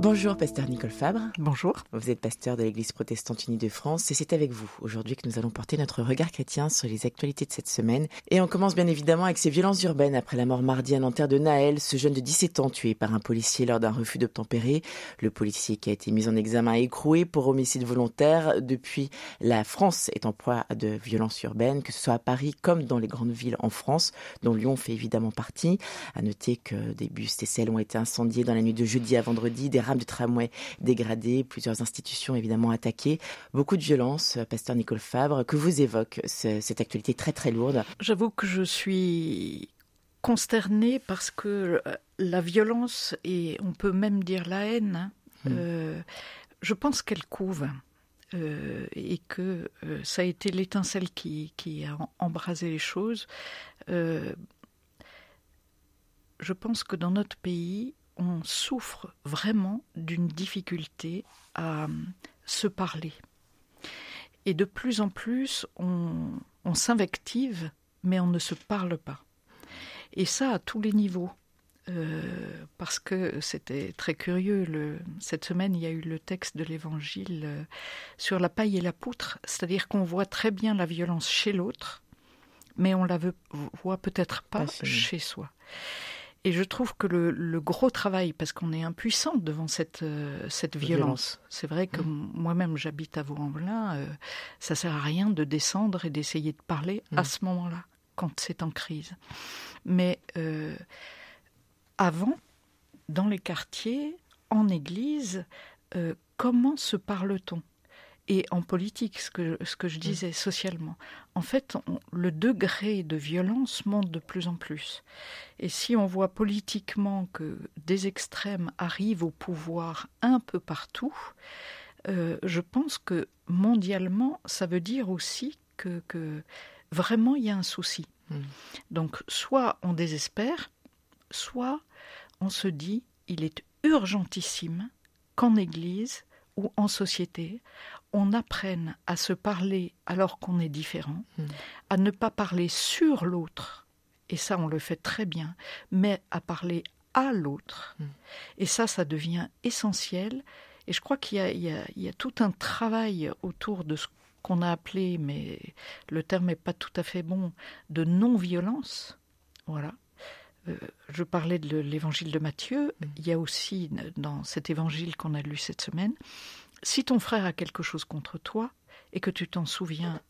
Bonjour, pasteur Nicole Fabre. Bonjour. Vous êtes pasteur de l'Église protestante unie de France et c'est avec vous aujourd'hui que nous allons porter notre regard chrétien sur les actualités de cette semaine. Et on commence bien évidemment avec ces violences urbaines après la mort mardi à Nanterre de Naël, ce jeune de 17 ans tué par un policier lors d'un refus d'obtempérer. Le policier qui a été mis en examen a écroué pour homicide volontaire. Depuis, la France est en proie de violences urbaines, que ce soit à Paris comme dans les grandes villes en France, dont Lyon fait évidemment partie. À noter que des bus TCL ont été incendiés dans la nuit de jeudi à vendredi, des rames de tramway dégradées, plusieurs institutions évidemment attaquées, beaucoup de violence. Pasteur Nicole Fabre, que vous évoque ce- cette actualité très très lourde J'avoue que je suis consternée parce que euh, la violence et on peut même dire la haine, hein, Mm. euh, je pense qu'elle couve. euh, et que euh, ça a été l'étincelle qui, qui a em- embrasé les choses. Euh, je pense que dans notre pays, on souffre vraiment d'une difficulté à euh, se parler. Et de plus en plus, on, on s'invective, mais on ne se parle pas. Et ça à tous les niveaux. Euh, parce que c'était très curieux. Le, cette semaine, il y a eu le texte de l'Évangile euh, sur la paille et la poutre, c'est-à-dire qu'on voit très bien la violence chez l'autre, mais on la veut, voit peut-être pas, chez soi. Et je trouve que le, le gros travail, parce qu'on est impuissant devant cette, euh, cette violence, c'est vrai que moi-même j'habite à Vaux-en-Velin, euh, ça sert à rien de descendre et d'essayer de parler à ce moment-là, quand c'est en crise. Mais euh, avant, dans les quartiers, en église, euh, comment se parle-t-on? Et en politique, ce que, ce que je disais socialement. En fait, on- le degré de violence monte de plus en plus. Et si on voit politiquement que des extrêmes arrivent au pouvoir un peu partout, euh, je pense que mondialement, ça veut dire aussi que, que vraiment il y a un souci. Mm. Donc, soit on désespère, soit on se dit il est urgentissime qu'en Église ou en société, on apprenne à se parler alors qu'on est différent, Mm. à ne pas parler sur l'autre, et ça on le fait très bien, mais à parler à l'autre. Mm. Et ça, ça devient essentiel. Et je crois qu'il y y y a tout un travail autour de ce qu'on a appelé, mais le terme n'est pas tout à fait bon, de non-violence. Voilà. Euh, je parlais de l'évangile de Matthieu. Mm. Il y a aussi dans cet évangile qu'on a lu cette semaine, si ton frère a quelque chose contre toi et que tu t'en souviens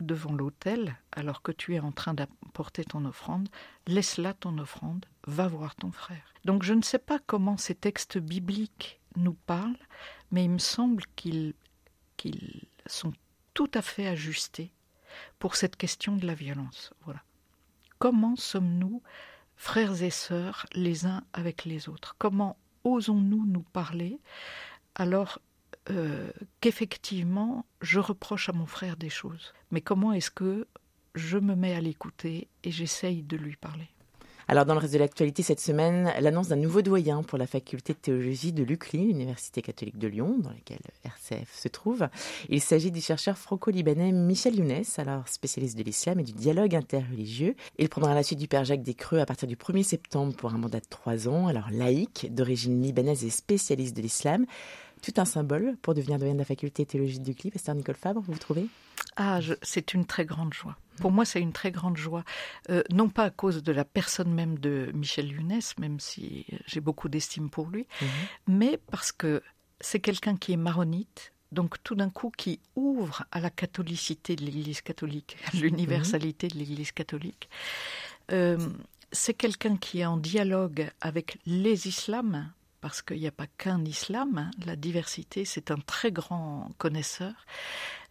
devant l'autel alors que tu es en train d'apporter ton offrande, laisse là ton offrande, va voir ton frère. Donc je ne sais pas comment ces textes bibliques nous parlent, mais il me semble qu'ils sont tout à fait ajustés pour cette question de la violence. Voilà. Comment sommes-nous frères et sœurs les uns avec les autres? Comment osons-nous nous parler alors euh, qu'effectivement je reproche à mon frère des choses Mais comment est-ce que je me mets à l'écouter et j'essaye de lui parler? Alors, dans le reste de l'actualité cette semaine, l'annonce d'un nouveau doyen pour la faculté de théologie de l'UCLI, l'Université catholique de Lyon, dans laquelle RCF se trouve. Il s'agit du chercheur franco-libanais Michel Younes, alors spécialiste de l'islam et du dialogue interreligieux. Il prendra la suite du père Jacques Descreux à partir du 1er septembre pour un mandat de trois ans. Alors, laïque, d'origine libanaise et spécialiste de l'islam. Tout un symbole pour devenir doyen de la faculté de théologie de l'UCLI. Pasteur Nicole Fabre, vous trouvez? Ah, c'est une très grande joie. Pour moi, c'est une très grande joie. Euh, non pas à cause de la personne même de Michel Younes, même si j'ai beaucoup d'estime pour lui, mais parce que c'est quelqu'un qui est maronite, donc tout d'un coup qui ouvre à la catholicité de l'Église catholique, à l'universalité de l'Église catholique. Euh, c'est quelqu'un qui est en dialogue avec les islams, parce qu'il n'y a pas qu'un islam, hein, la diversité, c'est un très grand connaisseur.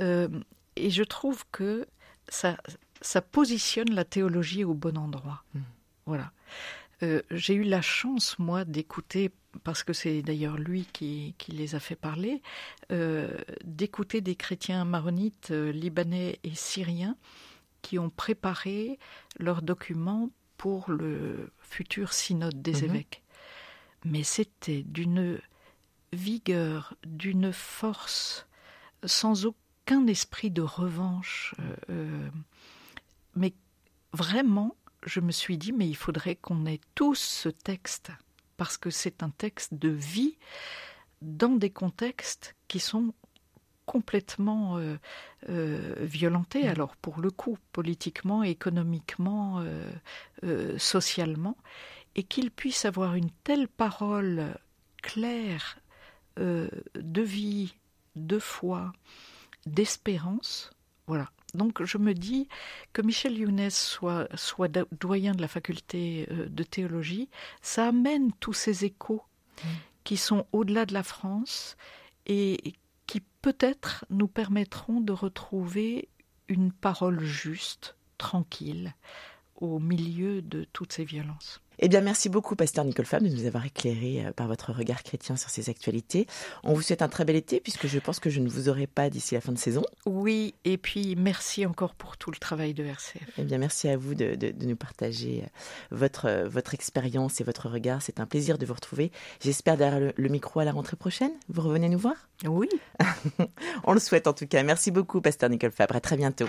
Euh, et je trouve que ça, ça positionne la théologie au bon endroit. Mm. Voilà. Euh, J'ai eu la chance, moi, d'écouter, parce que c'est d'ailleurs lui qui, qui les a fait parler, euh, d'écouter des chrétiens maronites libanais et syriens qui ont préparé leurs documents pour le futur synode des Mhm. évêques. Mais c'était d'une vigueur, d'une force, sans aucun esprit de revanche. mais vraiment, je me suis dit, mais il faudrait qu'on ait tous ce texte, parce que c'est un texte de vie dans des contextes qui sont complètement euh, euh, violentés, mm. alors pour le coup, politiquement, économiquement, euh, socialement, et qu'il puisse avoir une telle parole claire de vie, de foi, d'espérance, voilà. Donc je me dis que Michel Younes soit, soit doyen de la faculté de théologie, ça amène tous ces échos mm. qui sont au-delà de la France et qui peut-être nous permettront de retrouver une parole juste, tranquille, au milieu de toutes ces violences. Eh bien, merci beaucoup, Pasteur Nicole Femme, de nous avoir éclairé euh, par votre regard chrétien sur ces actualités. On vous souhaite un très bel été, puisque je pense que je ne vous aurai pas d'ici la fin de saison. Oui, et puis merci encore pour tout le travail de RCF. Eh bien, merci à vous de, nous partager euh, votre, euh, votre expérience et votre regard. C'est un plaisir de vous retrouver. J'espère derrière le, micro à la rentrée prochaine. Vous revenez nous voir? Oui. On le souhaite en tout cas. Merci beaucoup, Pasteur Nicole Fabre. À très bientôt.